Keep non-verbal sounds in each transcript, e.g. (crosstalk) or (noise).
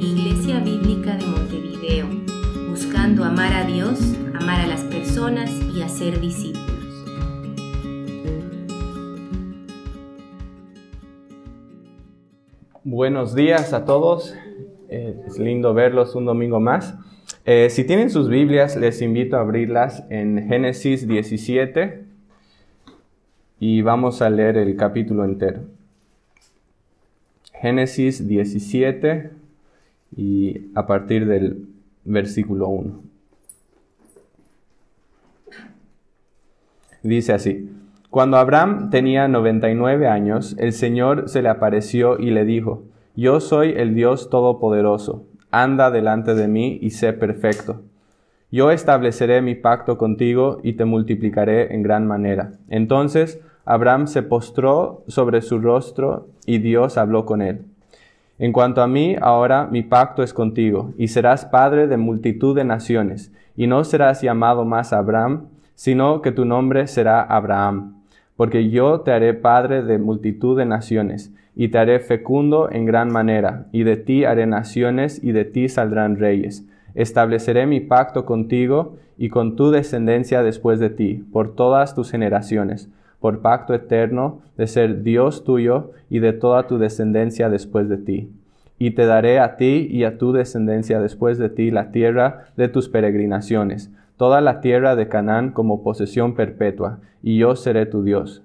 Iglesia Bíblica de Montevideo, buscando amar a Dios, amar a las personas y hacer discípulos. Buenos días a todos, eh, es lindo verlos un domingo más. Eh, si tienen sus Biblias, les invito a abrirlas en Génesis 17 y vamos a leer el capítulo entero. Génesis 17 y a partir del versículo 1. Dice así, cuando Abraham tenía 99 años, el Señor se le apareció y le dijo, Yo soy el Dios Todopoderoso, anda delante de mí y sé perfecto. Yo estableceré mi pacto contigo y te multiplicaré en gran manera. Entonces Abraham se postró sobre su rostro y Dios habló con él. En cuanto a mí, ahora mi pacto es contigo, y serás padre de multitud de naciones, y no serás llamado más Abraham, sino que tu nombre será Abraham, porque yo te haré padre de multitud de naciones, y te haré fecundo en gran manera, y de ti haré naciones, y de ti saldrán reyes. Estableceré mi pacto contigo y con tu descendencia después de ti, por todas tus generaciones por pacto eterno de ser Dios tuyo y de toda tu descendencia después de ti. Y te daré a ti y a tu descendencia después de ti la tierra de tus peregrinaciones, toda la tierra de Canaán como posesión perpetua, y yo seré tu Dios.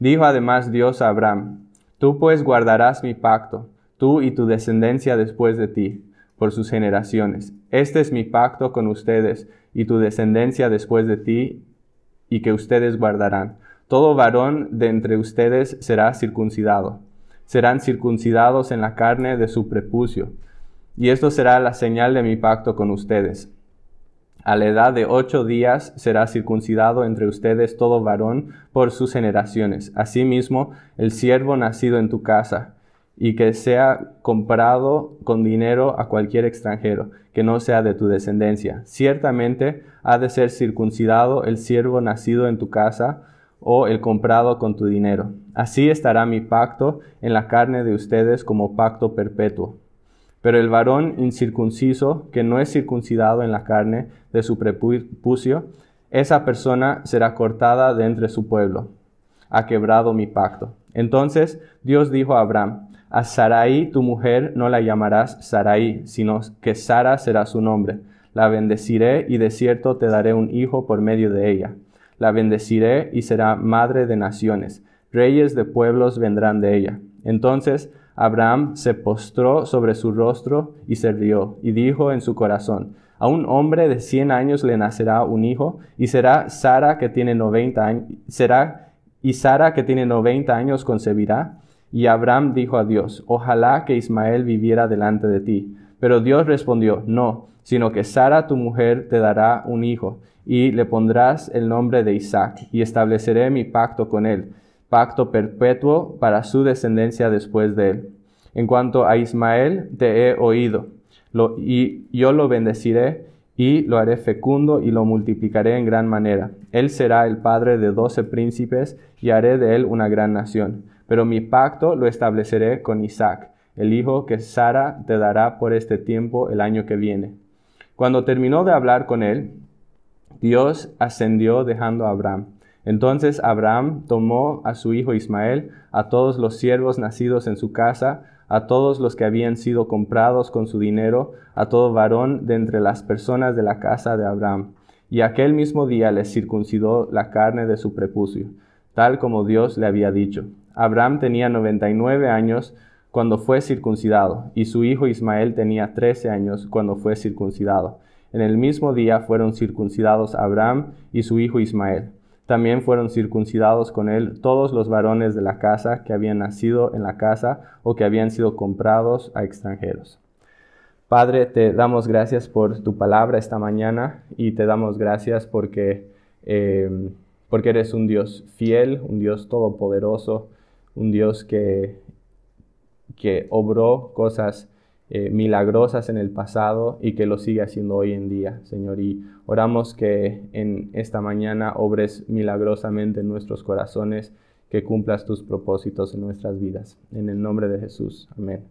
Dijo además Dios a Abraham, Tú pues guardarás mi pacto, tú y tu descendencia después de ti, por sus generaciones. Este es mi pacto con ustedes y tu descendencia después de ti, y que ustedes guardarán todo varón de entre ustedes será circuncidado. Serán circuncidados en la carne de su prepucio. Y esto será la señal de mi pacto con ustedes. A la edad de ocho días será circuncidado entre ustedes todo varón por sus generaciones. Asimismo, el siervo nacido en tu casa, y que sea comprado con dinero a cualquier extranjero, que no sea de tu descendencia. Ciertamente ha de ser circuncidado el siervo nacido en tu casa, o el comprado con tu dinero. Así estará mi pacto en la carne de ustedes como pacto perpetuo. Pero el varón incircunciso, que no es circuncidado en la carne de su prepucio, esa persona será cortada de entre su pueblo. Ha quebrado mi pacto. Entonces Dios dijo a Abraham, a Sarai tu mujer no la llamarás Sarai, sino que Sara será su nombre. La bendeciré y de cierto te daré un hijo por medio de ella la bendeciré y será madre de naciones. Reyes de pueblos vendrán de ella. Entonces Abraham se postró sobre su rostro y se rió, y dijo en su corazón, a un hombre de cien años le nacerá un hijo, y será Sara que tiene noventa años, será y Sara que tiene noventa años concebirá. Y Abraham dijo a Dios, ojalá que Ismael viviera delante de ti. Pero Dios respondió, no, sino que Sara tu mujer te dará un hijo, y le pondrás el nombre de Isaac, y estableceré mi pacto con él, pacto perpetuo para su descendencia después de él. En cuanto a Ismael, te he oído, y yo lo bendeciré, y lo haré fecundo y lo multiplicaré en gran manera. Él será el padre de doce príncipes, y haré de él una gran nación. Pero mi pacto lo estableceré con Isaac, el hijo que Sara te dará por este tiempo el año que viene. Cuando terminó de hablar con él, Dios ascendió dejando a Abraham. Entonces Abraham tomó a su hijo Ismael, a todos los siervos nacidos en su casa, a todos los que habían sido comprados con su dinero, a todo varón de entre las personas de la casa de Abraham. Y aquel mismo día les circuncidó la carne de su prepucio, tal como Dios le había dicho. Abraham tenía noventa y nueve años cuando fue circuncidado, y su hijo Ismael tenía trece años cuando fue circuncidado. En el mismo día fueron circuncidados Abraham y su hijo Ismael. También fueron circuncidados con él todos los varones de la casa que habían nacido en la casa o que habían sido comprados a extranjeros. Padre, te damos gracias por tu palabra esta mañana y te damos gracias porque, em, porque eres un Dios fiel, un Dios todopoderoso, un Dios que, que obró cosas eh, milagrosas en el pasado y que lo sigue haciendo hoy en día, Señor. Y oramos que en esta mañana obres milagrosamente en nuestros corazones, que cumplas tus propósitos en nuestras vidas. En el nombre de Jesús. Amén.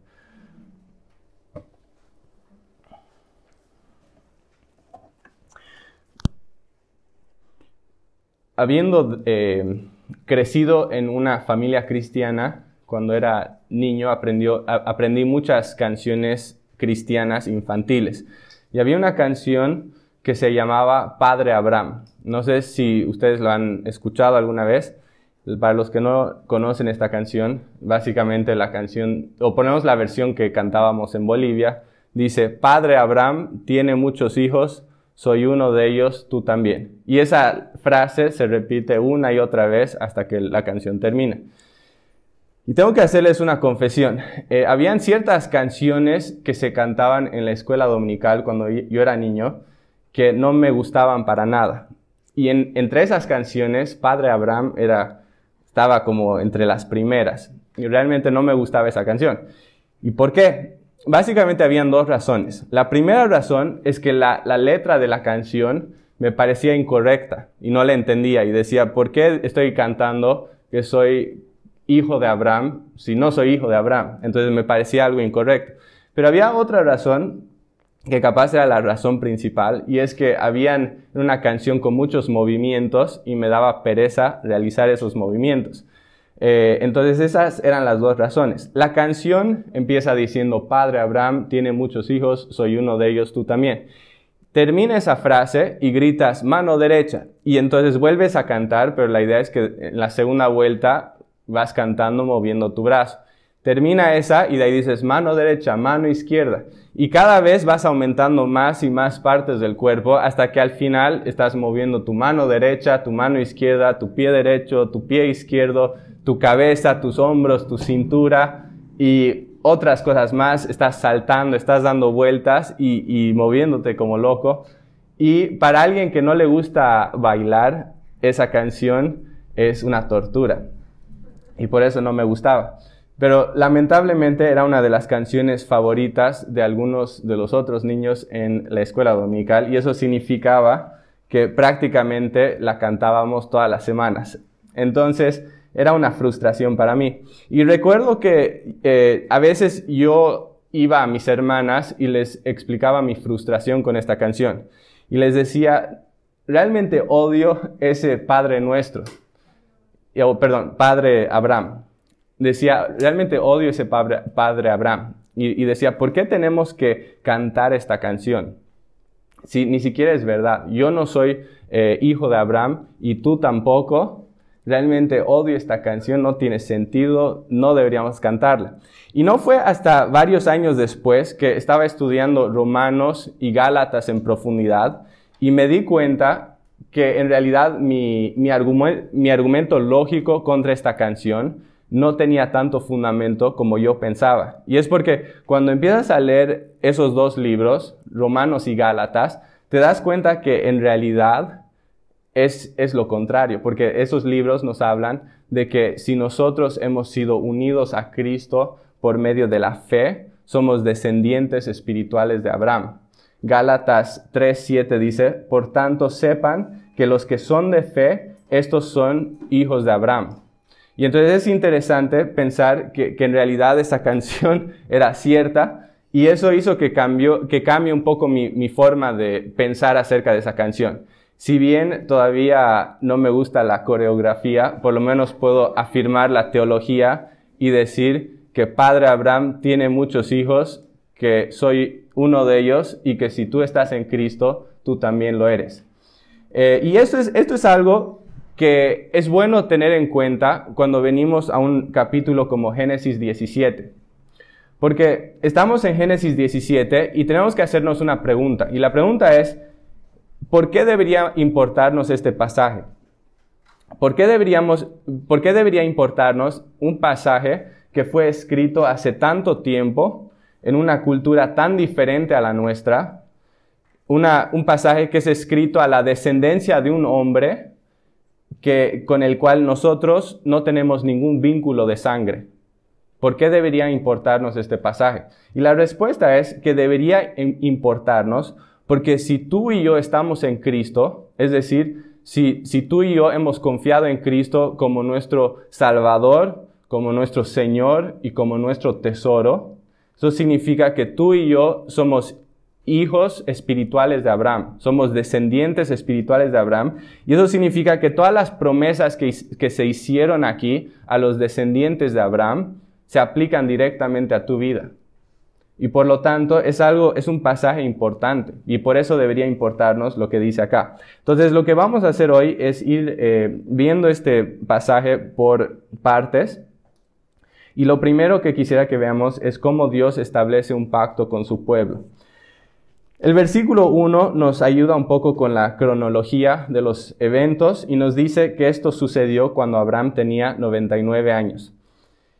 Habiendo eh, crecido en una familia cristiana, cuando era niño aprendí muchas canciones cristianas infantiles. Y había una canción que se llamaba Padre Abraham. No sé si ustedes lo han escuchado alguna vez. Para los que no conocen esta canción, básicamente la canción, o ponemos la versión que cantábamos en Bolivia, dice, Padre Abraham tiene muchos hijos, soy uno de ellos, tú también. Y esa frase se repite una y otra vez hasta que la canción termina. Y tengo que hacerles una confesión. Eh, habían ciertas canciones que se cantaban en la escuela dominical cuando yo era niño que no me gustaban para nada. Y entre esas canciones, Padre Abraham era, estaba como entre las primeras. Y realmente no me gustaba esa canción. ¿Y por qué? Básicamente habían dos razones. La primera razón es que la, la letra de la canción me parecía incorrecta y no la entendía y decía, ¿por qué estoy cantando que soy hijo de Abraham si no soy hijo de Abraham? Entonces me parecía algo incorrecto. Pero había otra razón que capaz era la razón principal y es que habían una canción con muchos movimientos y me daba pereza realizar esos movimientos. Eh, entonces esas eran las dos razones. La canción empieza diciendo, Padre Abraham tiene muchos hijos, soy uno de ellos, tú también. Termina esa frase y gritas mano derecha y entonces vuelves a cantar, pero la idea es que en la segunda vuelta vas cantando moviendo tu brazo. Termina esa y de ahí dices mano derecha, mano izquierda. Y cada vez vas aumentando más y más partes del cuerpo hasta que al final estás moviendo tu mano derecha, tu mano izquierda, tu pie derecho, tu pie izquierdo, tu cabeza, tus hombros, tu cintura y otras cosas más. Estás saltando, estás dando vueltas y, y moviéndote como loco. Y para alguien que no le gusta bailar, esa canción es una tortura. Y por eso no me gustaba. Pero lamentablemente era una de las canciones favoritas de algunos de los otros niños en la escuela dominical y eso significaba que prácticamente la cantábamos todas las semanas. Entonces era una frustración para mí. Y recuerdo que eh, a veces yo iba a mis hermanas y les explicaba mi frustración con esta canción. Y les decía, realmente odio ese Padre nuestro. Perdón, Padre Abraham decía, realmente odio ese padre, padre Abraham. Y, decía, ¿por qué tenemos que cantar esta canción? Si ni siquiera es verdad. Yo no soy eh, hijo de Abraham y tú tampoco. Realmente odio esta canción, no tiene sentido, no deberíamos cantarla. Y no fue hasta varios años después que estaba estudiando Romanos y Gálatas en profundidad y me di cuenta que en realidad mi, mi, argumento lógico contra esta canción no tenía tanto fundamento como yo pensaba. Y es porque cuando empiezas a leer esos dos libros, Romanos y Gálatas, te das cuenta que en realidad es, es lo contrario, porque esos libros nos hablan de que si nosotros hemos sido unidos a Cristo por medio de la fe, somos descendientes espirituales de Abraham. Gálatas 3:7 dice, por tanto sepan que los que son de fe, estos son hijos de Abraham. Y entonces es interesante pensar que, en realidad esa (laughs) canción era cierta y eso hizo que, cambió, que cambie un poco mi, mi forma de pensar acerca de esa canción. Si bien todavía no me gusta la coreografía, por lo menos puedo afirmar la teología y decir que Padre Abraham tiene muchos hijos, que soy uno de ellos y que si tú estás en Cristo, tú también lo eres. Eh, y esto es, esto es algo que es bueno tener en cuenta cuando venimos a un capítulo como Génesis 17. Porque estamos en Génesis 17 y tenemos que hacernos una pregunta. Y la pregunta es, ¿por qué debería importarnos este pasaje? ¿Por qué, deberíamos, ¿Por qué debería importarnos un pasaje que fue escrito hace tanto tiempo, en una cultura tan diferente a la nuestra? un pasaje que es escrito a la descendencia de un hombre que, con el cual nosotros no tenemos ningún vínculo de sangre. ¿Por qué debería importarnos este pasaje? Y la respuesta es que debería importarnos porque si tú y yo estamos en Cristo, es decir, si, si tú y yo hemos confiado en Cristo como nuestro Salvador, como nuestro Señor y como nuestro tesoro, eso significa que tú y yo somos hijos espirituales de Abraham, somos descendientes espirituales de Abraham, y eso significa que todas las promesas que, que, se hicieron aquí a los descendientes de Abraham se aplican directamente a tu vida. Y por lo tanto es algo, es un pasaje importante, y por eso debería importarnos lo que dice acá. Entonces lo que vamos a hacer hoy es ir eh, viendo este pasaje por partes. Y lo primero que quisiera que veamos es cómo Dios establece un pacto con su pueblo. El versículo 1 nos ayuda un poco con la cronología de los eventos y nos dice que esto sucedió cuando Abraham tenía 99 años.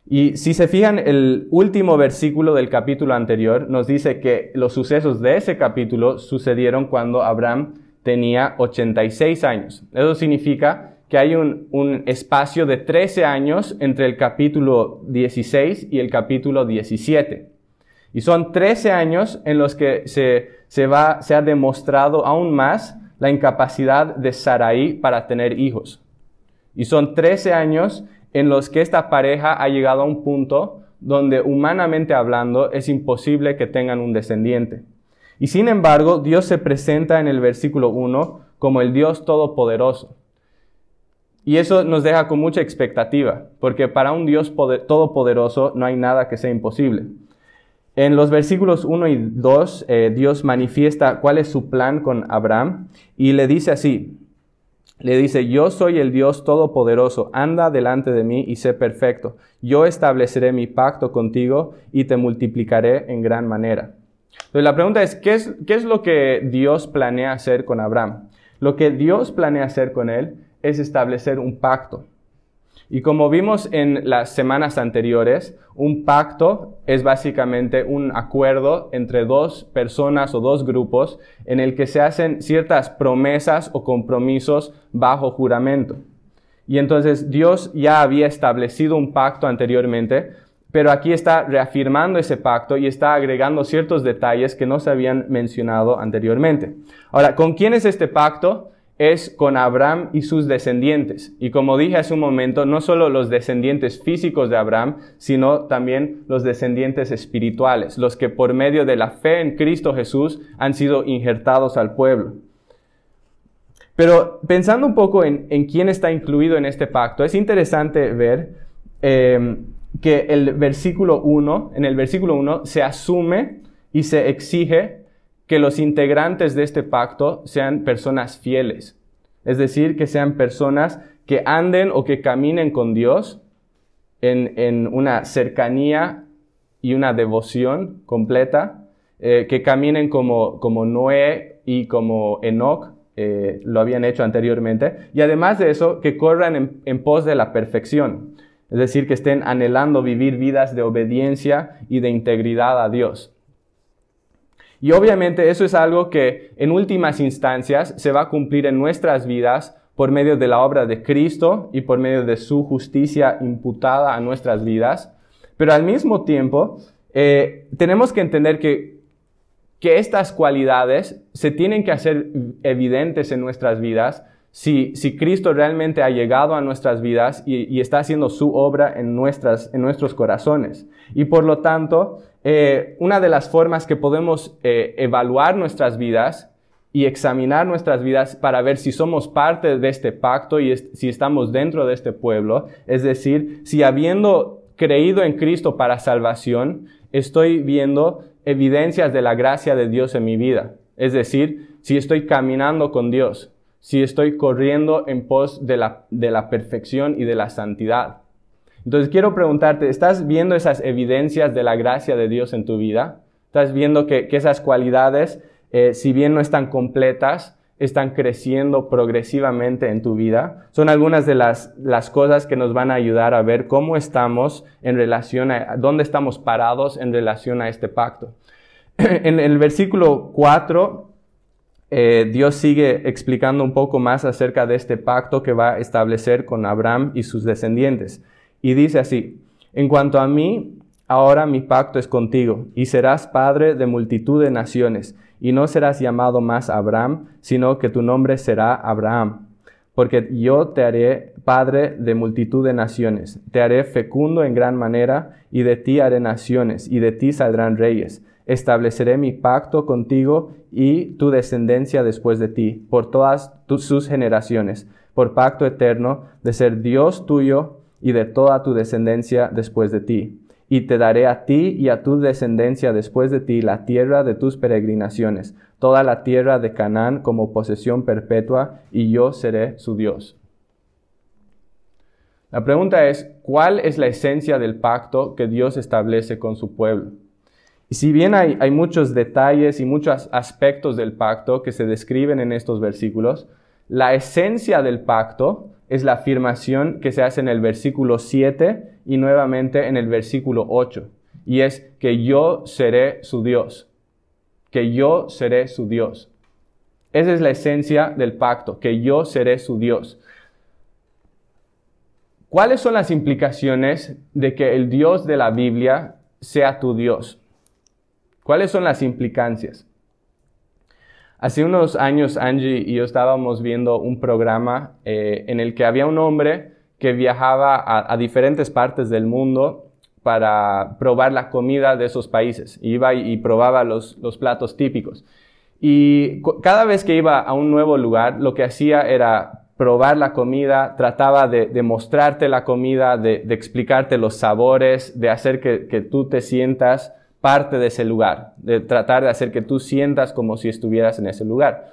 Y si se fijan, el último versículo del capítulo anterior nos dice que los sucesos de ese capítulo sucedieron cuando Abraham tenía 86 años. Eso significa que hay un, espacio de 13 años entre el capítulo 16 y el capítulo 17. Y son 13 años en los que se se, va, se ha demostrado aún más la incapacidad de Sarai para tener hijos. Y son 13 años en los que esta pareja ha llegado a un punto donde humanamente hablando es imposible que tengan un descendiente. Y sin embargo, Dios se presenta en el versículo 1 como el Dios todopoderoso. Y eso nos deja con mucha expectativa, porque para un Dios todopoderoso no hay nada que sea imposible. En los versículos 1 y 2, eh, Dios manifiesta cuál es su plan con Abraham y le dice así, le dice, yo soy el Dios todopoderoso, anda delante de mí y sé perfecto. Yo estableceré mi pacto contigo y te multiplicaré en gran manera. Entonces la pregunta es ¿qué, es, ¿qué es lo que Dios planea hacer con Abraham? Lo que Dios planea hacer con él es establecer un pacto. Y como vimos en las semanas anteriores, un pacto es básicamente un acuerdo entre dos personas o dos grupos en el que se hacen ciertas promesas o compromisos bajo juramento. Y entonces Dios ya había establecido un pacto anteriormente, pero aquí está reafirmando ese pacto y está agregando ciertos detalles que no se habían mencionado anteriormente. Ahora, ¿con quién es este pacto? Es con Abraham y sus descendientes. Y como dije hace un momento, no solo los descendientes físicos de Abraham, sino también los descendientes espirituales, los que por medio de la fe en Cristo Jesús han sido injertados al pueblo. Pero pensando un poco en, quién está incluido en este pacto, es interesante ver em, que el versículo 1, en el versículo 1 se asume y se exige que los integrantes de este pacto sean personas fieles, es decir, que sean personas que anden o que caminen con Dios en, una cercanía y una devoción completa, eh, que caminen como, como Noé y como Enoch eh, lo habían hecho anteriormente, y además de eso, que corran en pos de la perfección, es decir, que estén anhelando vivir vidas de obediencia y de integridad a Dios. Y obviamente eso es algo que en últimas instancias se va a cumplir en nuestras vidas por medio de la obra de Cristo y por medio de su justicia imputada a nuestras vidas. Pero al mismo tiempo, eh, tenemos que entender que, que estas cualidades se tienen que hacer evidentes en nuestras vidas si, si, Cristo realmente ha llegado a nuestras vidas y, y, está haciendo su obra en, nuestras, en nuestros corazones. Y por lo tanto, eh, una de las formas que podemos eh, evaluar nuestras vidas y examinar nuestras vidas para ver si somos parte de este pacto y si estamos dentro de este pueblo, es decir, si habiendo creído en Cristo para salvación, estoy viendo evidencias de la gracia de Dios en mi vida. Es decir, si estoy caminando con Dios, si estoy corriendo en pos de la, de la perfección y de la santidad. Entonces quiero preguntarte, ¿estás viendo esas evidencias de la gracia de Dios en tu vida? ¿Estás viendo que, esas cualidades, eh, si bien no están completas, están creciendo progresivamente en tu vida? Son algunas de las, las cosas que nos van a ayudar a ver cómo estamos en relación a, dónde estamos parados en relación a este pacto. (clears throat) en el versículo 4, eh, Dios sigue explicando un poco más acerca de este pacto que va a establecer con Abraham y sus descendientes. Y dice así, en cuanto a mí, ahora mi pacto es contigo, y serás padre de multitud de naciones, y no serás llamado más Abraham, sino que tu nombre será Abraham, porque yo te haré padre de multitud de naciones, te haré fecundo en gran manera, y de ti haré naciones, y de ti saldrán reyes. estableceré mi pacto contigo y tu descendencia después de ti, por todas sus generaciones, por pacto eterno de ser Dios tuyo y de toda tu descendencia después de ti. Y te daré a ti y a tu descendencia después de ti la tierra de tus peregrinaciones, toda la tierra de Canaán como posesión perpetua, y yo seré su Dios. La pregunta es, ¿cuál es la esencia del pacto que Dios establece con su pueblo? Y si bien hay, muchos detalles y muchos aspectos del pacto que se describen en estos versículos, la esencia del pacto es la afirmación que se hace en el versículo 7 y nuevamente en el versículo 8. Y es que yo seré su Dios. Que yo seré su Dios. Esa es la esencia del pacto, que yo seré su Dios. ¿Cuáles son las implicaciones de que el Dios de la Biblia sea tu Dios? ¿Cuáles son las implicancias? Hace unos años Angie y yo estábamos viendo un programa eh, en el que había un hombre que viajaba a, diferentes partes del mundo para probar la comida de esos países. Iba y, probaba los, platos típicos. Y cada vez que iba a un nuevo lugar, lo que hacía era probar la comida, trataba de, mostrarte la comida, de, explicarte los sabores, de hacer que, que tú te sientas parte de ese lugar, de tratar de hacer que tú sientas como si estuvieras en ese lugar.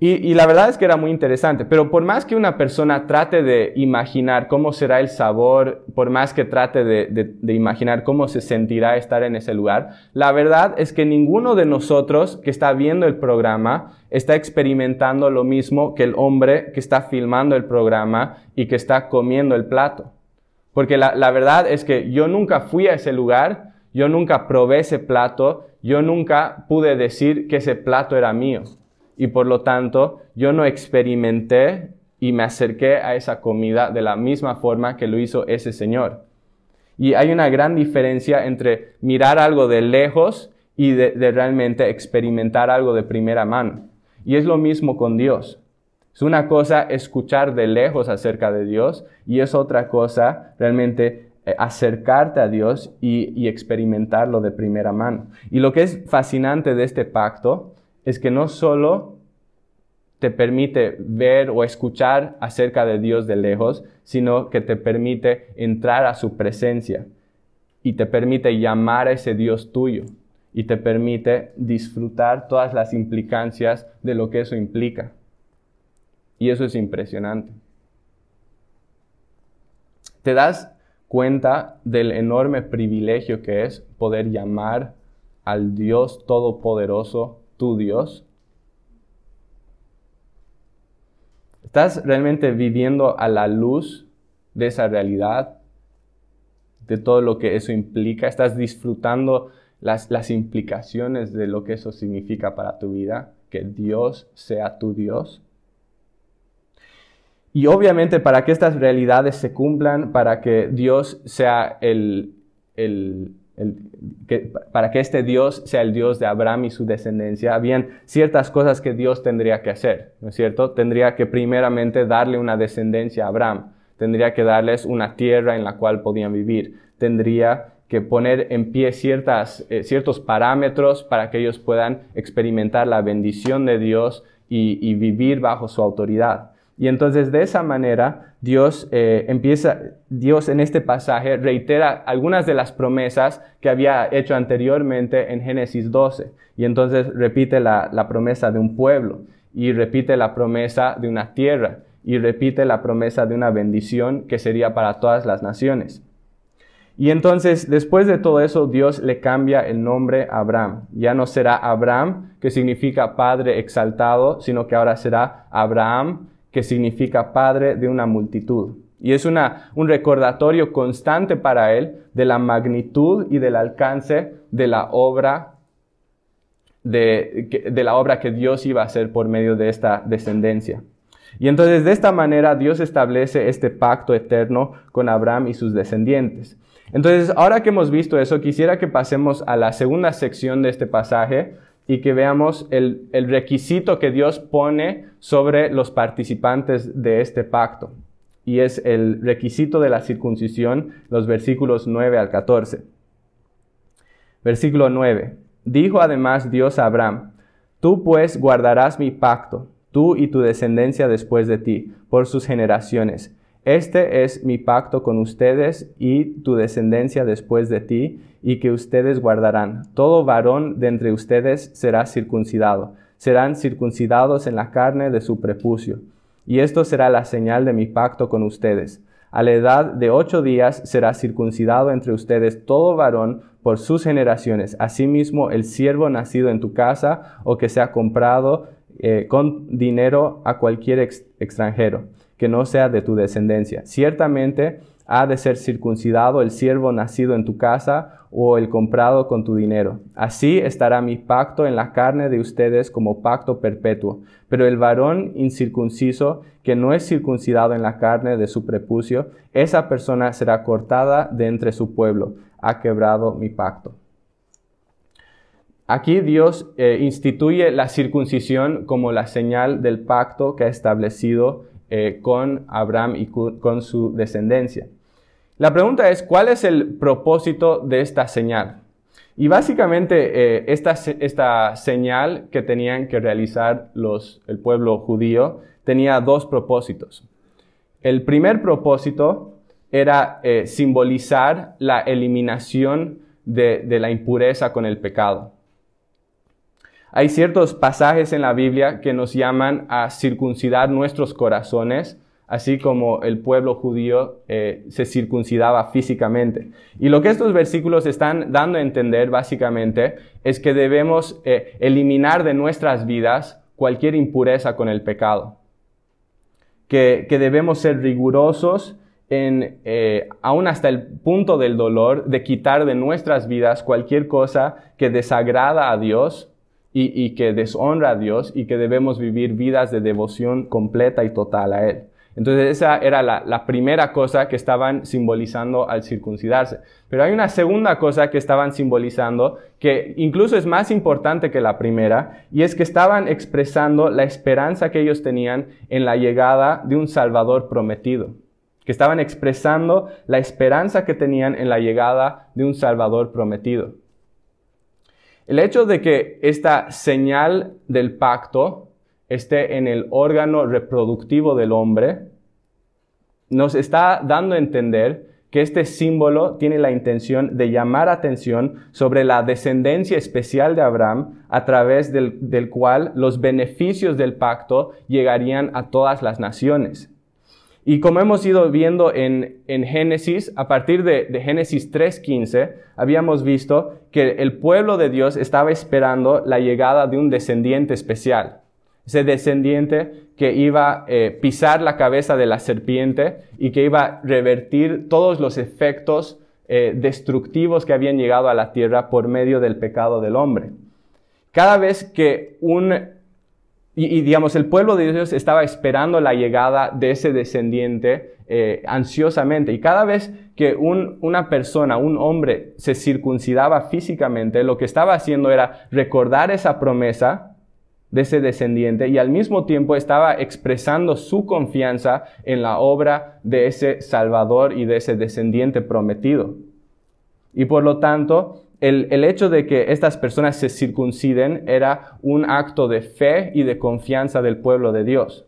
Y, la verdad es que era muy interesante, pero por más que una persona trate de imaginar cómo será el sabor, por más que trate de, imaginar cómo se sentirá estar en ese lugar, la verdad es que ninguno de nosotros que está viendo el programa está experimentando lo mismo que el hombre que está filmando el programa y que está comiendo el plato. Porque la verdad es que yo nunca fui a ese lugar, yo nunca probé ese plato, yo nunca pude decir que ese plato era mío. Y por lo tanto, yo no experimenté y me acerqué a esa comida de la misma forma que lo hizo ese Señor. Y hay una gran diferencia entre mirar algo de lejos y de, realmente experimentar algo de primera mano. Y es lo mismo con Dios. Es una cosa escuchar de lejos acerca de Dios y es otra cosa realmente acercarte a Dios y, experimentarlo de primera mano. Y lo que es fascinante de este pacto es que no solo te permite ver o escuchar acerca de Dios de lejos, sino que te permite entrar a su presencia y te permite llamar a ese Dios tuyo y te permite disfrutar todas las implicancias de lo que eso implica. Y eso es impresionante. Te das cuenta del enorme privilegio que es poder llamar al Dios Todopoderoso tu Dios? ¿Estás realmente viviendo a la luz de esa realidad? De todo lo que eso implica. ¿Estás disfrutando las, las implicaciones de lo que eso significa para tu vida? Que Dios sea tu Dios. Y obviamente para que estas realidades se cumplan, para que Dios sea el, que, para que este Dios sea el Dios de Abraham y su descendencia, habían ciertas cosas que Dios tendría que hacer, ¿no es cierto? Tendría que primeramente darle una descendencia a Abraham, tendría que darles una tierra en la cual podían vivir, tendría que poner en pie ciertas, eh, ciertos parámetros para que ellos puedan experimentar la bendición de Dios y vivir bajo su autoridad. Y entonces de esa manera Dios eh, empieza, Dios en este pasaje reitera algunas de las promesas que había hecho anteriormente en Génesis 12. Y entonces repite la, la promesa de un pueblo y repite la promesa de una tierra y repite la promesa de una bendición que sería para todas las naciones. Y entonces, después de todo eso, Dios le cambia el nombre a Abraham. Ya no será Abraham, que significa Padre exaltado, sino que ahora será Abraham, que significa padre de una multitud. Y es una, un recordatorio constante para él de la magnitud y del alcance de la obra de, de, la obra que Dios iba a hacer por medio de esta descendencia. Y entonces de esta manera Dios establece este pacto eterno con Abraham y sus descendientes. Entonces, ahora que hemos visto eso, quisiera que pasemos a la segunda sección de este pasaje, y que veamos el, requisito que Dios pone sobre los participantes de este pacto. Y es el requisito de la circuncisión, los versículos 9 al 14. Versículo 9. Dijo además Dios a Abraham, Tú pues guardarás mi pacto, tú y tu descendencia después de ti, por sus generaciones. Este es mi pacto con ustedes y tu descendencia después de ti, y que ustedes guardarán. Todo varón de entre ustedes será circuncidado. Serán circuncidados en la carne de su prepucio. Y esto será la señal de mi pacto con ustedes. A la edad de ocho días será circuncidado entre ustedes todo varón por sus generaciones. Asimismo, el siervo nacido en tu casa o que sea comprado eh, con dinero a cualquier extranjero que no sea de tu descendencia. Ciertamente ha de ser circuncidado el siervo nacido en tu casa o el comprado con tu dinero. Así estará mi pacto en la carne de ustedes como pacto perpetuo. Pero el varón incircunciso que no es circuncidado en la carne de su prepucio, esa persona será cortada de entre su pueblo. Ha quebrado mi pacto. Aquí Dios eh, instituye la circuncisión como la señal del pacto que ha establecido eh, con Abraham y con su descendencia. La pregunta es, ¿cuál es el propósito de esta señal? Y básicamente eh, esta, esta, señal que tenían que realizar los, el pueblo judío tenía dos propósitos. El primer propósito era simbolizar la eliminación de, de la impureza con el pecado. Hay ciertos pasajes en la Biblia que nos llaman a circuncidar nuestros corazones, así como el pueblo judío eh, se circuncidaba físicamente. Y lo que estos versículos están dando a entender básicamente es que debemos eh, eliminar de nuestras vidas cualquier impureza con el pecado. Que, debemos ser rigurosos en, eh, aún hasta el punto del dolor, de quitar de nuestras vidas cualquier cosa que desagrada a Dios y, que deshonra a Dios y que debemos vivir vidas de devoción completa y total a Él. Entonces esa era la, primera cosa que estaban simbolizando al circuncidarse. Pero hay una segunda cosa que estaban simbolizando que incluso es más importante que la primera y es que estaban expresando la esperanza que ellos tenían en la llegada de un Salvador prometido. Que estaban expresando la esperanza que tenían en la llegada de un Salvador prometido. El hecho de que esta señal del pacto esté en el órgano reproductivo del hombre nos está dando a entender que este símbolo tiene la intención de llamar atención sobre la descendencia especial de Abraham a través del, cual los beneficios del pacto llegarían a todas las naciones. Y como hemos ido viendo en, Génesis, a partir de, de Génesis 3.15, habíamos visto que el pueblo de Dios estaba esperando la llegada de un descendiente especial. Ese descendiente que iba a eh, pisar la cabeza de la serpiente y que iba a revertir todos los efectos eh, destructivos que habían llegado a la tierra por medio del pecado del hombre. Cada vez que un y, digamos, el pueblo de Dios estaba esperando la llegada de ese descendiente eh, ansiosamente. Y cada vez que una persona, un hombre, se circuncidaba físicamente, lo que estaba haciendo era recordar esa promesa de ese descendiente y al mismo tiempo estaba expresando su confianza en la obra de ese Salvador y de ese descendiente prometido. Y por lo tanto, el, hecho de que estas personas se circunciden era un acto de fe y de confianza del pueblo de Dios.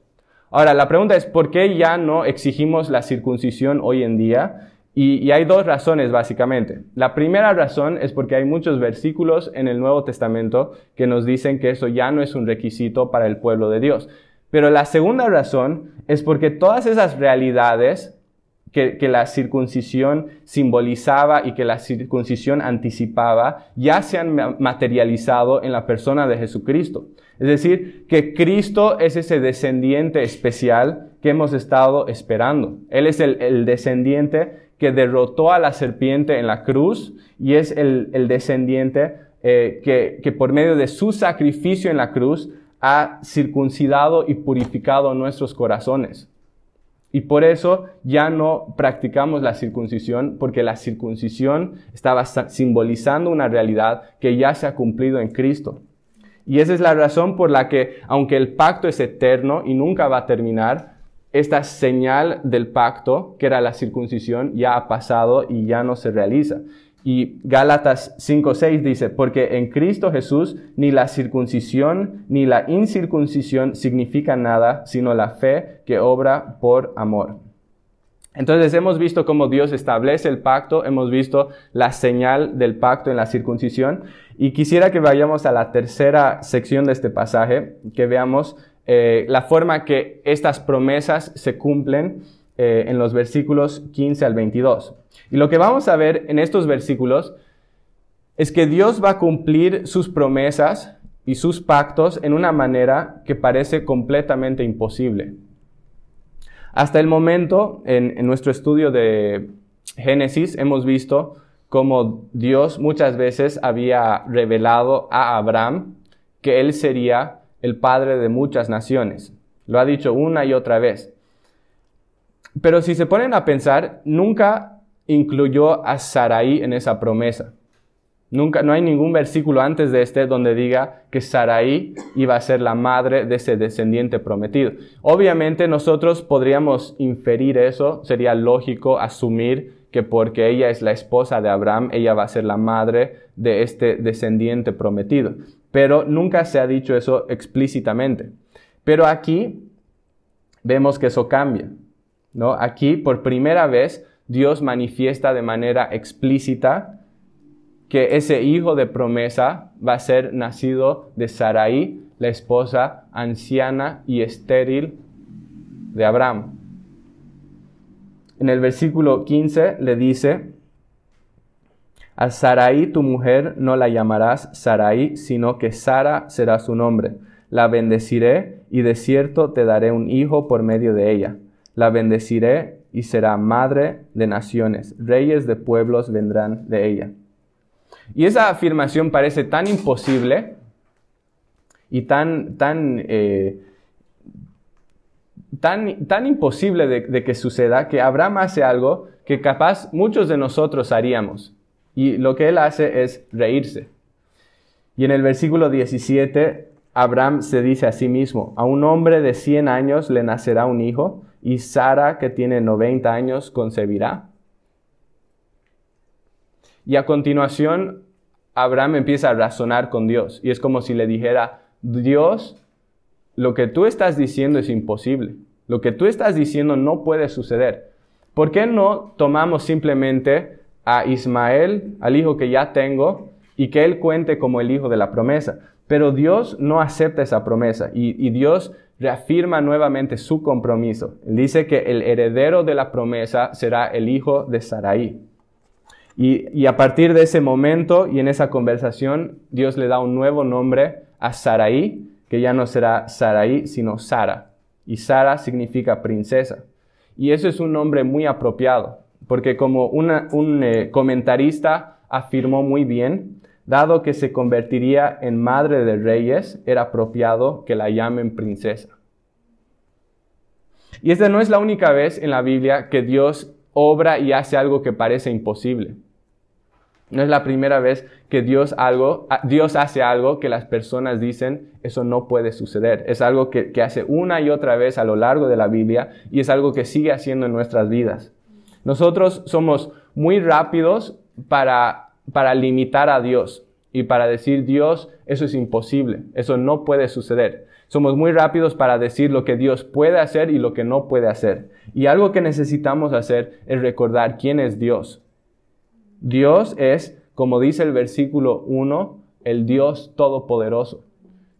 Ahora, la pregunta es, ¿por qué ya no exigimos la circuncisión hoy en día? Y, hay dos razones básicamente. La primera razón es porque hay muchos versículos en el Nuevo Testamento que nos dicen que eso ya no es un requisito para el pueblo de Dios. Pero la segunda razón es porque todas esas realidades que, la circuncisión simbolizaba y que la circuncisión anticipaba, ya se han materializado en la persona de Jesucristo. Es decir, que Cristo es ese descendiente especial que hemos estado esperando. Él es el, descendiente que derrotó a la serpiente en la cruz y es el, descendiente eh, que, que por medio de su sacrificio en la cruz ha circuncidado y purificado nuestros corazones. Y por eso ya no practicamos la circuncisión, porque la circuncisión estaba simbolizando una realidad que ya se ha cumplido en Cristo. Y esa es la razón por la que, aunque el pacto es eterno y nunca va a terminar, esta señal del pacto, que era la circuncisión, ya ha pasado y ya no se realiza. Y Gálatas 5:6 dice, porque en Cristo Jesús ni la circuncisión ni la incircuncisión significa nada, sino la fe que obra por amor. Entonces hemos visto cómo Dios establece el pacto, hemos visto la señal del pacto en la circuncisión y quisiera que vayamos a la tercera sección de este pasaje, que veamos eh, la forma que estas promesas se cumplen eh, en los versículos 15 al 22. Y lo que vamos a ver en estos versículos es que Dios va a cumplir sus promesas y sus pactos en una manera que parece completamente imposible. Hasta el momento, en, nuestro estudio de Génesis, hemos visto cómo Dios muchas veces había revelado a Abraham que él sería el padre de muchas naciones. Lo ha dicho una y otra vez. Pero si se ponen a pensar, nunca incluyó a Sarai en esa promesa. Nunca, no hay ningún versículo antes de este donde diga que Sarai iba a ser la madre de ese descendiente prometido. Obviamente nosotros podríamos inferir eso, sería lógico asumir que porque ella es la esposa de Abraham, ella va a ser la madre de este descendiente prometido. Pero nunca se ha dicho eso explícitamente. Pero aquí vemos que eso cambia. Aquí, por primera vez, Dios manifiesta de manera explícita que ese hijo de promesa va a ser nacido de Sarai, la esposa anciana y estéril de Abraham. En el versículo 15 le dice, a Sarai tu mujer no la llamarás Sarai, sino que Sara será su nombre. La bendeciré y de cierto te daré un hijo por medio de ella. La bendeciré y será madre de naciones. Reyes de pueblos vendrán de ella. Y esa afirmación parece tan imposible y tan, tan, eh, tan, tan imposible de, de, que suceda que Abraham hace algo que capaz muchos de nosotros haríamos. Y lo que él hace es reírse. Y en el versículo 17, Abraham se dice a sí mismo, a un hombre de 100 años le nacerá un hijo, y Sara, que tiene 90 años, concebirá. Y a continuación, Abraham empieza a razonar con Dios. Y es como si le dijera, Dios, lo que tú estás diciendo es imposible. Lo que tú estás diciendo no puede suceder. ¿Por qué no tomamos simplemente a Ismael, al hijo que ya tengo, y que él cuente como el hijo de la promesa? Pero Dios no acepta esa promesa y, y Dios reafirma nuevamente su compromiso. Dice que el heredero de la promesa será el hijo de Sarai. Y, a partir de ese momento y en esa conversación, Dios le da un nuevo nombre a Sarai, que ya no será Sarai, sino Sara. Y Sara significa princesa. Y eso es un nombre muy apropiado, porque como un eh, comentarista afirmó muy bien, dado que se convertiría en madre de reyes, era apropiado que la llamen princesa. Y esta no es la única vez en la Biblia que Dios obra y hace algo que parece imposible. No es la primera vez que Dios, algo, Dios hace algo que las personas dicen, eso no puede suceder. Es algo que, hace una y otra vez a lo largo de la Biblia y es algo que sigue haciendo en nuestras vidas. Nosotros somos muy rápidos para, para limitar a Dios y para decir, Dios, eso es imposible, eso no puede suceder. Somos muy rápidos para decir lo que Dios puede hacer y lo que no puede hacer. Y algo que necesitamos hacer es recordar quién es Dios. Dios es, como dice el versículo 1, el Dios todopoderoso.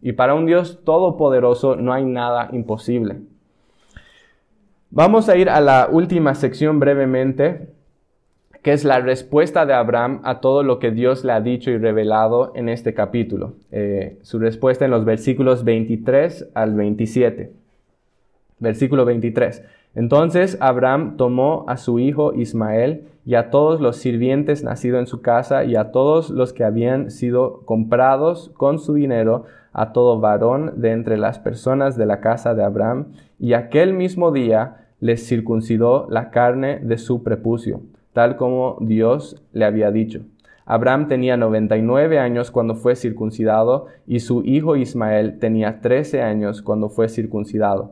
Y para un Dios todopoderoso no hay nada imposible. Vamos a ir a la última sección brevemente, que es la respuesta de Abraham a todo lo que Dios le ha dicho y revelado en este capítulo. Eh, su respuesta en los versículos 23 al 27. Versículo 23. Entonces Abraham tomó a su hijo Ismael y a todos los sirvientes nacidos en su casa y a todos los que habían sido comprados con su dinero, a todo varón de entre las personas de la casa de Abraham, y aquel mismo día les circuncidó la carne de su prepucio, tal como Dios le había dicho. Abraham tenía 99 años cuando fue circuncidado y su hijo Ismael tenía 13 años cuando fue circuncidado.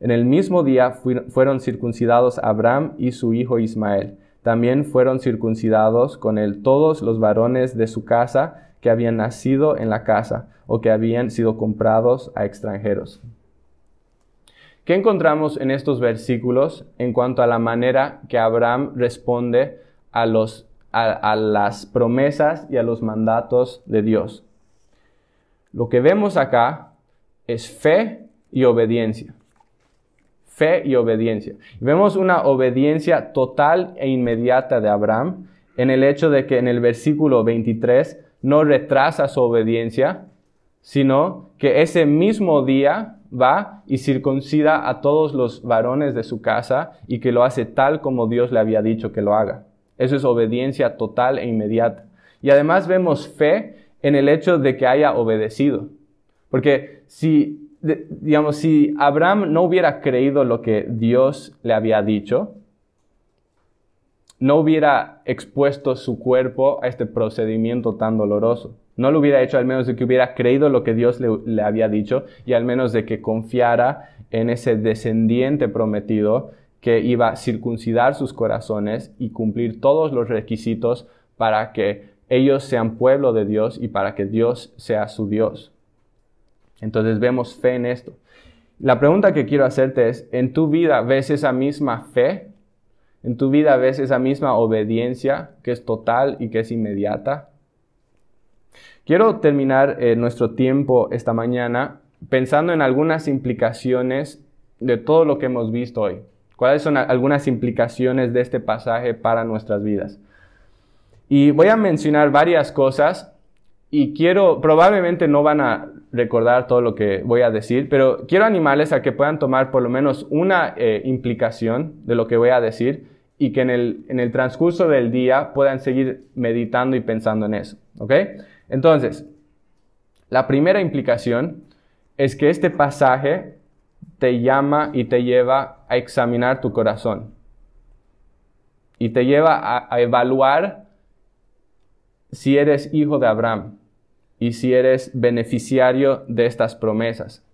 En el mismo día fueron circuncidados Abraham y su hijo Ismael también fueron circuncidados con él todos los varones de su casa que habían nacido en la casa o que habían sido comprados a extranjeros. ¿Qué encontramos en estos versículos en cuanto a la manera que Abraham responde a, los, a, las promesas y a los mandatos de Dios? Lo que vemos acá es fe y obediencia. Fe y obediencia. Vemos una obediencia total e inmediata de Abraham en el hecho de que en el versículo 23 no retrasa su obediencia, sino que ese mismo día va y circuncida a todos los varones de su casa y que lo hace tal como Dios le había dicho que lo haga. Eso es obediencia total e inmediata. Y además vemos fe en el hecho de que haya obedecido. Porque si, digamos, si Abraham no hubiera creído lo que Dios le había dicho, no hubiera expuesto su cuerpo a este procedimiento tan doloroso. No lo hubiera hecho al menos de que hubiera creído lo que Dios le, había dicho y al menos de que confiara en ese descendiente prometido que iba a circuncidar sus corazones y cumplir todos los requisitos para que ellos sean pueblo de Dios y para que Dios sea su Dios. Entonces vemos fe en esto. La pregunta que quiero hacerte es, ¿en tu vida ves esa misma fe? ¿En tu vida ves esa misma obediencia que es total y que es inmediata? Quiero terminar eh, nuestro tiempo esta mañana pensando en algunas implicaciones de todo lo que hemos visto hoy. ¿Cuáles son algunas implicaciones de este pasaje para nuestras vidas? Y voy a mencionar varias cosas y quiero, probablemente no van a recordar todo lo que voy a decir, pero quiero animarles a que puedan tomar por lo menos una eh, implicación de lo que voy a decir y que en el, en el transcurso del día puedan seguir meditando y pensando en eso. ¿Ok? Entonces, la primera implicación es que este pasaje te llama y te lleva a examinar tu corazón. Y te lleva a, evaluar si eres hijo de Abraham y si eres beneficiario de estas promesas.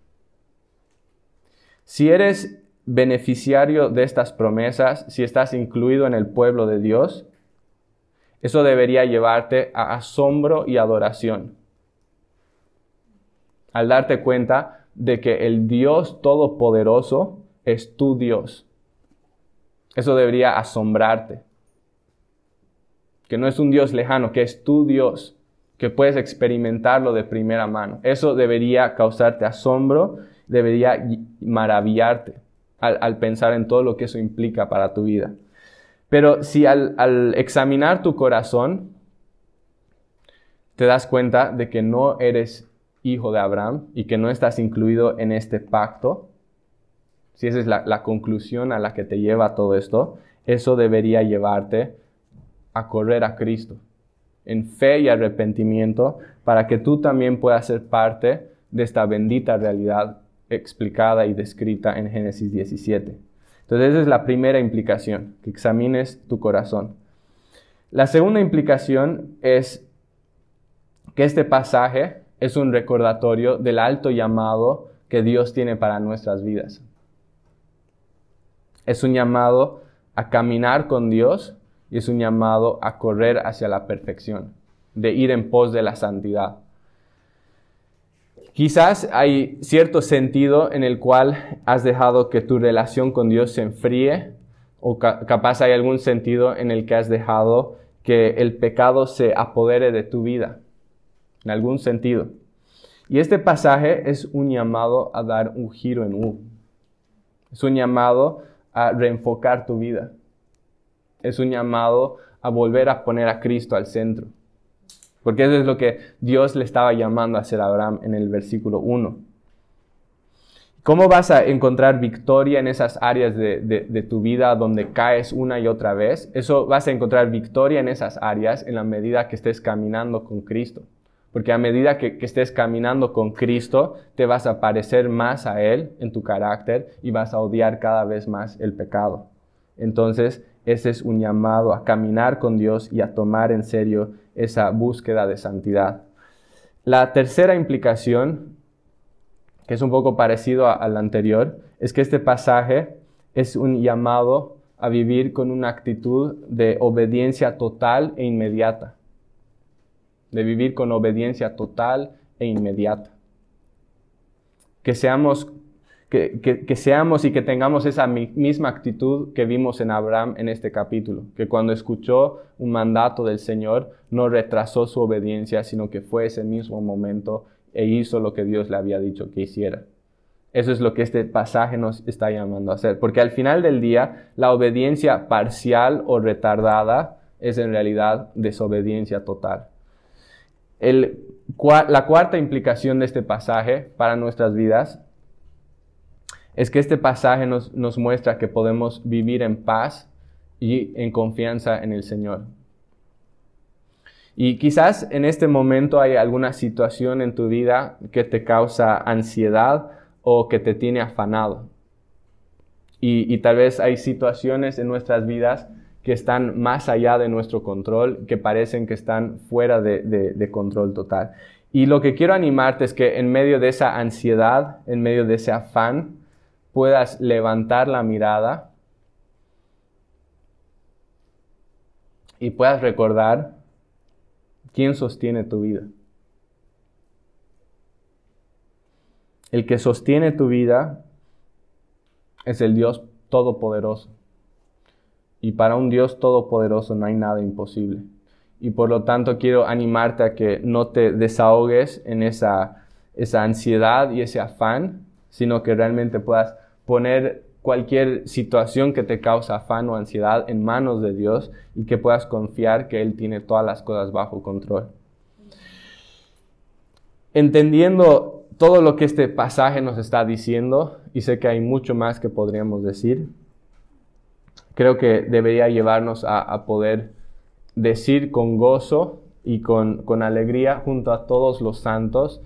Si eres beneficiario de estas promesas, si estás incluido en el pueblo de Dios, eso debería llevarte a asombro y adoración. Al darte cuenta de que el Dios Todopoderoso es tu Dios. Eso debería asombrarte. Que no es un Dios lejano, que es tu Dios, que puedes experimentarlo de primera mano. Eso debería causarte asombro, debería maravillarte al, al pensar en todo lo que eso implica para tu vida. Pero si al, examinar tu corazón te das cuenta de que no eres hijo de Abraham y que no estás incluido en este pacto, si esa es la, la, conclusión a la que te lleva todo esto, eso debería llevarte a correr a Cristo en fe y arrepentimiento para que tú también puedas ser parte de esta bendita realidad explicada y descrita en Génesis 17. Entonces esa es la primera implicación, que examines tu corazón. La segunda implicación es que este pasaje es un recordatorio del alto llamado que Dios tiene para nuestras vidas. Es un llamado a caminar con Dios y es un llamado a correr hacia la perfección, de ir en pos de la santidad. Quizás hay cierto sentido en el cual has dejado que tu relación con Dios se enfríe o capaz hay algún sentido en el que has dejado que el pecado se apodere de tu vida, en algún sentido. Y este pasaje es un llamado a dar un giro en U. Es un llamado a reenfocar tu vida. Es un llamado a volver a poner a Cristo al centro. Porque eso es lo que Dios le estaba llamando a hacer a Abraham en el versículo 1. ¿Cómo vas a encontrar victoria en esas áreas de, tu vida donde caes una y otra vez? Eso vas a encontrar victoria en esas áreas en la medida que estés caminando con Cristo. Porque a medida que, que, estés caminando con Cristo, te vas a parecer más a Él en tu carácter y vas a odiar cada vez más el pecado. Entonces, ese es un llamado a caminar con Dios y a tomar en serio esa búsqueda de santidad. La tercera implicación, que es un poco parecido al anterior, es que este pasaje es un llamado a vivir con una actitud de obediencia total e inmediata. De vivir con obediencia total e inmediata. Que seamos, que, seamos y que tengamos esa misma actitud que vimos en Abraham en este capítulo. Que cuando escuchó un mandato del Señor, no retrasó su obediencia, sino que fue ese mismo momento e hizo lo que Dios le había dicho que hiciera. Eso es lo que este pasaje nos está llamando a hacer. Porque al final del día, la obediencia parcial o retardada es en realidad desobediencia total. la cuarta implicación de este pasaje para nuestras vidas es que este pasaje nos, nos muestra que podemos vivir en paz y en confianza en el Señor. Y quizás en este momento hay alguna situación en tu vida que te causa ansiedad o que te tiene afanado. Y, tal vez hay situaciones en nuestras vidas que están más allá de nuestro control, que parecen que están fuera de, de, control total. Y lo que quiero animarte es que en medio de esa ansiedad, en medio de ese afán, puedas levantar la mirada y puedas recordar quién sostiene tu vida. El que sostiene tu vida es el Dios Todopoderoso. Y para un Dios Todopoderoso no hay nada imposible. Y por lo tanto quiero animarte a que no te desahogues en esa, esa ansiedad y ese afán, sino que realmente puedas poner cualquier situación que te causa afán o ansiedad en manos de Dios y que puedas confiar que Él tiene todas las cosas bajo control. Entendiendo todo lo que este pasaje nos está diciendo, y sé que hay mucho más que podríamos decir, creo que debería llevarnos a, poder decir con gozo y con, con, alegría junto a todos los santos,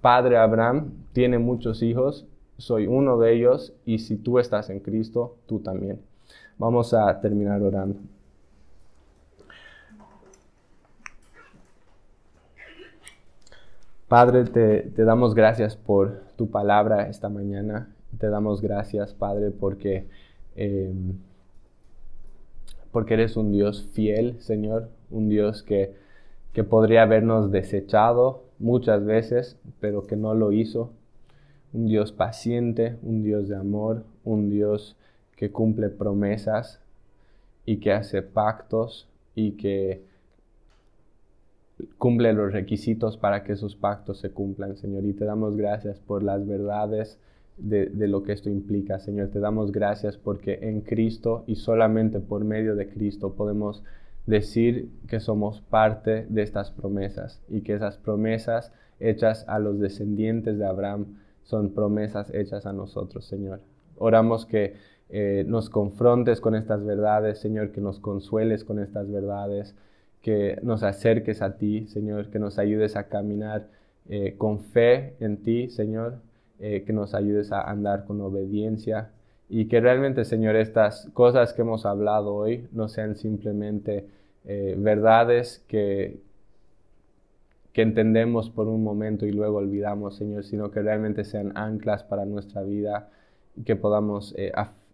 Padre Abraham tiene muchos hijos, soy uno de ellos, y si tú estás en Cristo, tú también. Vamos a terminar orando. Padre, te, damos gracias por tu palabra esta mañana. Te damos gracias, Padre, porque, em, porque eres un Dios fiel, Señor, un Dios que, que podría habernos desechado muchas veces, pero que no lo hizo. Un Dios paciente, un Dios de amor, un Dios que cumple promesas y que hace pactos y que cumple los requisitos para que esos pactos se cumplan, Señor. Y te damos gracias por las verdades de, lo que esto implica, Señor. Te damos gracias porque en Cristo y solamente por medio de Cristo podemos decir que somos parte de estas promesas y que esas promesas hechas a los descendientes de Abraham son promesas hechas a nosotros, Señor. Oramos que eh, nos confrontes con estas verdades, Señor, que nos consueles con estas verdades que nos acerques a ti, Señor, que nos ayudes a caminar eh, con fe en ti, Señor, eh, que nos ayudes a andar con obediencia y que realmente, Señor, estas cosas que hemos hablado hoy no sean simplemente verdades que, que entendemos por un momento y luego olvidamos, Señor, sino que realmente sean anclas para nuestra vida y que podamos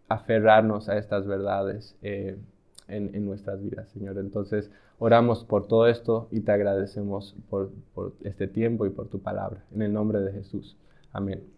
aferrarnos a estas verdades en, nuestras vidas, Señor. Entonces, oramos por todo esto y te agradecemos por, por este tiempo y por tu palabra. En el nombre de Jesús. Amén.